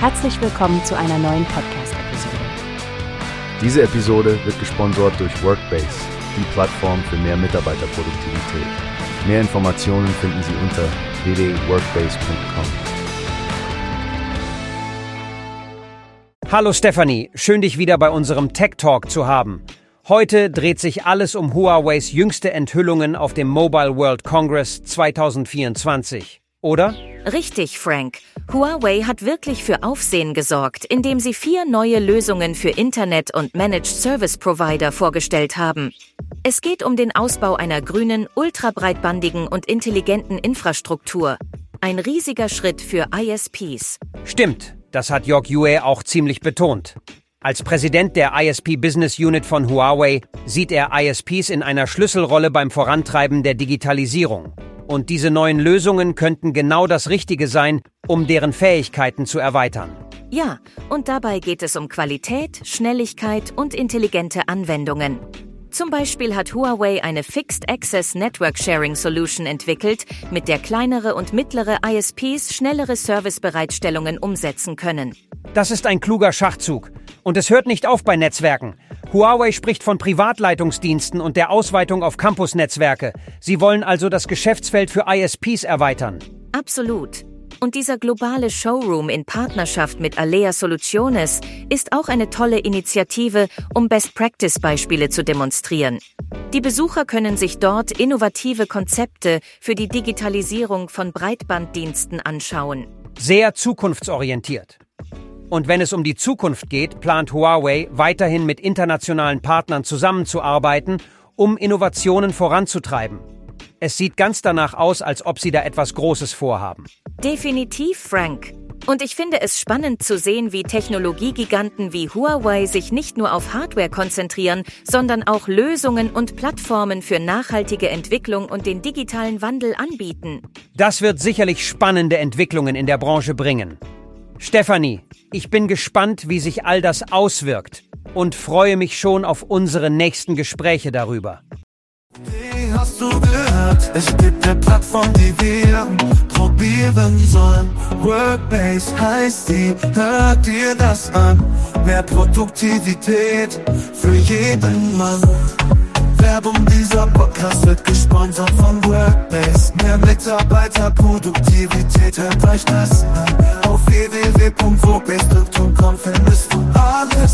Herzlich willkommen zu einer neuen Podcast-Episode. Diese Episode wird gesponsert durch Workbase, die Plattform für mehr Mitarbeiterproduktivität. Mehr Informationen finden Sie unter www.workbase.com. Hallo Stephanie, schön dich wieder bei unserem Tech Talk zu haben. Heute dreht sich alles um Huaweis jüngste Enthüllungen auf dem Mobile World Congress 2024, oder? Richtig, Frank. Huawei hat wirklich für Aufsehen gesorgt, indem sie vier neue Lösungen für Internet- und Managed Service Provider vorgestellt haben. Es geht um den Ausbau einer grünen, ultrabreitbandigen und intelligenten Infrastruktur. Ein riesiger Schritt für ISPs. Stimmt, das hat Jörg Yue auch ziemlich betont. Als Präsident der ISP Business Unit von Huawei sieht er ISPs in einer Schlüsselrolle beim Vorantreiben der Digitalisierung. Und diese neuen Lösungen könnten genau das Richtige sein, um deren Fähigkeiten zu erweitern. Ja, und dabei geht es um Qualität, Schnelligkeit und intelligente Anwendungen. Zum Beispiel hat Huawei eine Fixed Access Network Sharing Solution entwickelt, mit der kleinere und mittlere ISPs schnellere Servicebereitstellungen umsetzen können. Das ist ein kluger Schachzug. Und es hört nicht auf bei Netzwerken. Huawei spricht von Privatleitungsdiensten und der Ausweitung auf Campusnetzwerke. Sie wollen also das Geschäftsfeld für ISPs erweitern. Absolut. Und dieser globale Showroom in Partnerschaft mit Alea Solutiones ist auch eine tolle Initiative, um Best-Practice-Beispiele zu demonstrieren. Die Besucher können sich dort innovative Konzepte für die Digitalisierung von Breitbanddiensten anschauen. Sehr zukunftsorientiert. Und wenn es um die Zukunft geht, plant Huawei weiterhin mit internationalen Partnern zusammenzuarbeiten, um Innovationen voranzutreiben. Es sieht ganz danach aus, als ob sie da etwas Großes vorhaben. Definitiv, Frank. Und ich finde es spannend zu sehen, wie Technologiegiganten wie Huawei sich nicht nur auf Hardware konzentrieren, sondern auch Lösungen und Plattformen für nachhaltige Entwicklung und den digitalen Wandel anbieten. Das wird sicherlich spannende Entwicklungen in der Branche bringen. Stefanie, ich bin gespannt, wie sich all das auswirkt und freue mich schon auf unsere nächsten Gespräche darüber. Wie hast du gehört? Es gibt eine Plattform, die wir probieren sollen. Workbase heißt die, hört dir das an. Mehr Produktivität für jeden Mann. Werbung dieser Podcast wird gesponsert von Workbase. Mehr Mitarbeiterproduktivität, hört euch das an. Www.workbase.com findest du alles.